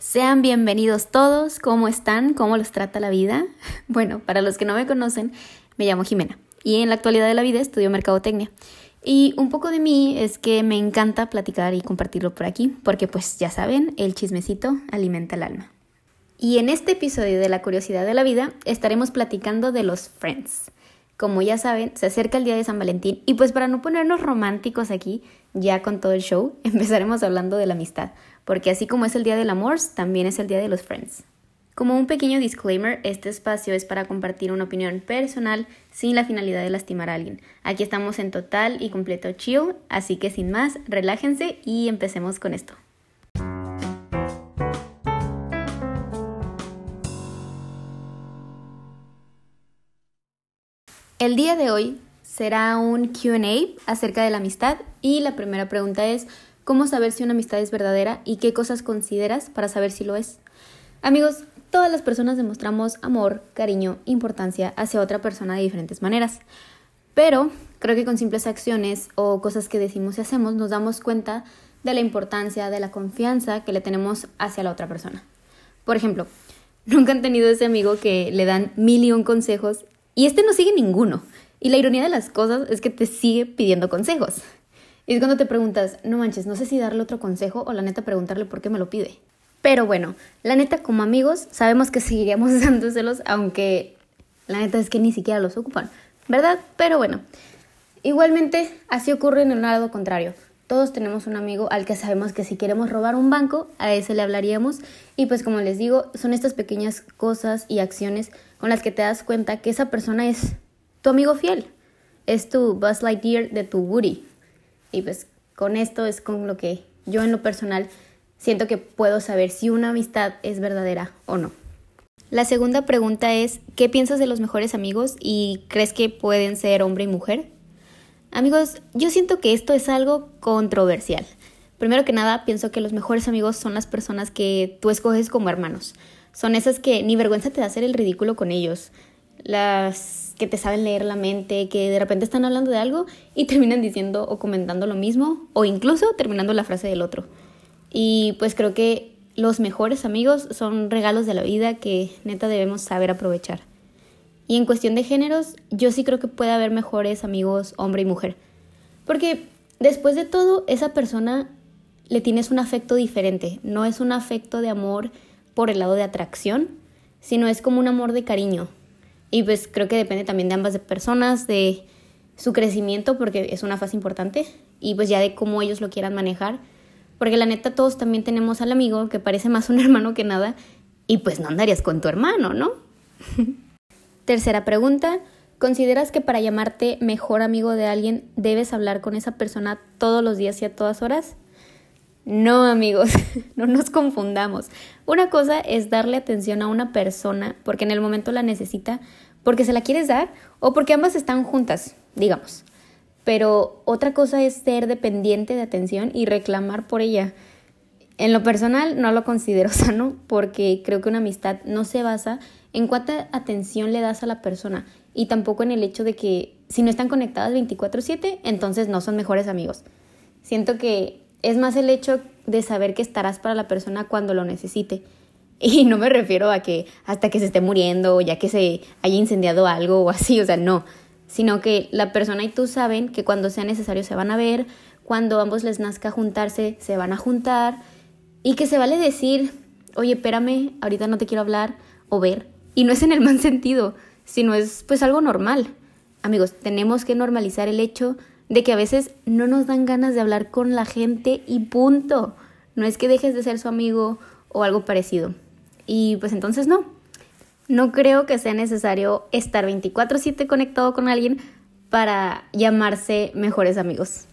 Sean bienvenidos todos, ¿cómo están? ¿Cómo los trata la vida? Bueno, para los que no me conocen, me llamo Jimena y en la actualidad de la vida estudio mercadotecnia. Y un poco de mí es que me encanta platicar y compartirlo por aquí, porque pues ya saben, el chismecito alimenta el alma. Y en este episodio de La curiosidad de la vida estaremos platicando de los Friends. Como ya saben, se acerca el día de San Valentín y pues para no ponernos románticos aquí, ya con todo el show, empezaremos hablando de la amistad, porque así como es el día del amor, también es el día de los Friends. Como un pequeño disclaimer, este espacio es para compartir una opinión personal sin la finalidad de lastimar a alguien. Aquí estamos en total y completo chill, así que sin más, relájense y empecemos con esto. El día de hoy será un QA acerca de la amistad y la primera pregunta es ¿cómo saber si una amistad es verdadera y qué cosas consideras para saber si lo es? Amigos, todas las personas demostramos amor, cariño, importancia hacia otra persona de diferentes maneras. Pero creo que con simples acciones o cosas que decimos y hacemos nos damos cuenta de la importancia, de la confianza que le tenemos hacia la otra persona. Por ejemplo, nunca han tenido ese amigo que le dan mil y un consejos y este no sigue ninguno. Y la ironía de las cosas es que te sigue pidiendo consejos. Y es cuando te preguntas, no manches, no sé si darle otro consejo o la neta preguntarle por qué me lo pide. Pero bueno, la neta como amigos sabemos que seguiríamos dándoselos, aunque la neta es que ni siquiera los ocupan, ¿verdad? Pero bueno, igualmente así ocurre en el lado contrario. Todos tenemos un amigo al que sabemos que si queremos robar un banco, a ese le hablaríamos. Y pues como les digo, son estas pequeñas cosas y acciones con las que te das cuenta que esa persona es tu amigo fiel. Es tu Buzz Lightyear de tu Woody. Y pues con esto es con lo que yo en lo personal siento que puedo saber si una amistad es verdadera o no. La segunda pregunta es, ¿qué piensas de los mejores amigos y crees que pueden ser hombre y mujer? Amigos, yo siento que esto es algo controversial. Primero que nada, pienso que los mejores amigos son las personas que tú escoges como hermanos. Son esas que ni vergüenza te da hacer el ridículo con ellos. Las que te saben leer la mente, que de repente están hablando de algo y terminan diciendo o comentando lo mismo o incluso terminando la frase del otro. Y pues creo que los mejores amigos son regalos de la vida que neta debemos saber aprovechar. Y en cuestión de géneros, yo sí creo que puede haber mejores amigos hombre y mujer. Porque después de todo, esa persona le tienes un afecto diferente. No es un afecto de amor por el lado de atracción, sino es como un amor de cariño. Y pues creo que depende también de ambas personas, de su crecimiento, porque es una fase importante, y pues ya de cómo ellos lo quieran manejar. Porque la neta todos también tenemos al amigo que parece más un hermano que nada, y pues no andarías con tu hermano, ¿no? Tercera pregunta, ¿consideras que para llamarte mejor amigo de alguien debes hablar con esa persona todos los días y a todas horas? No, amigos, no nos confundamos. Una cosa es darle atención a una persona porque en el momento la necesita, porque se la quieres dar o porque ambas están juntas, digamos. Pero otra cosa es ser dependiente de atención y reclamar por ella. En lo personal no lo considero sano porque creo que una amistad no se basa en cuánta atención le das a la persona y tampoco en el hecho de que si no están conectadas 24/7, entonces no son mejores amigos. Siento que es más el hecho de saber que estarás para la persona cuando lo necesite. Y no me refiero a que hasta que se esté muriendo o ya que se haya incendiado algo o así, o sea, no, sino que la persona y tú saben que cuando sea necesario se van a ver, cuando ambos les nazca juntarse, se van a juntar y que se vale decir, oye, espérame, ahorita no te quiero hablar o ver, y no es en el mal sentido, sino es pues algo normal. Amigos, tenemos que normalizar el hecho de que a veces no nos dan ganas de hablar con la gente y punto. No es que dejes de ser su amigo o algo parecido. Y pues entonces no. No creo que sea necesario estar 24/7 conectado con alguien para llamarse mejores amigos.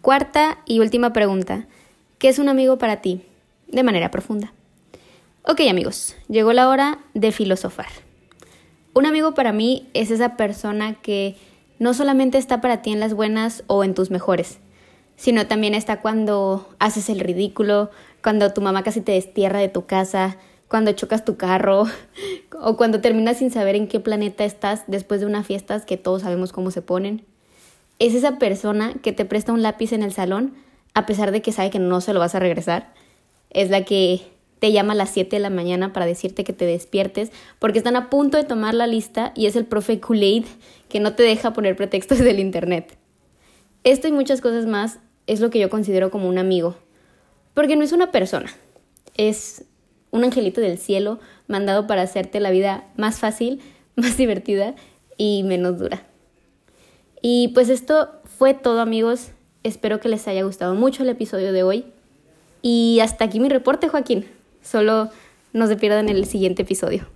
Cuarta y última pregunta. ¿Qué es un amigo para ti? De manera profunda. Ok amigos, llegó la hora de filosofar. Un amigo para mí es esa persona que no solamente está para ti en las buenas o en tus mejores, sino también está cuando haces el ridículo, cuando tu mamá casi te destierra de tu casa, cuando chocas tu carro o cuando terminas sin saber en qué planeta estás después de unas fiestas que todos sabemos cómo se ponen. Es esa persona que te presta un lápiz en el salón a pesar de que sabe que no se lo vas a regresar. Es la que te llama a las 7 de la mañana para decirte que te despiertes porque están a punto de tomar la lista y es el profe Kool-Aid que no te deja poner pretextos del internet. Esto y muchas cosas más es lo que yo considero como un amigo, porque no es una persona, es un angelito del cielo mandado para hacerte la vida más fácil, más divertida y menos dura. Y pues esto fue todo amigos, espero que les haya gustado mucho el episodio de hoy y hasta aquí mi reporte Joaquín. Solo no se pierdan el siguiente episodio.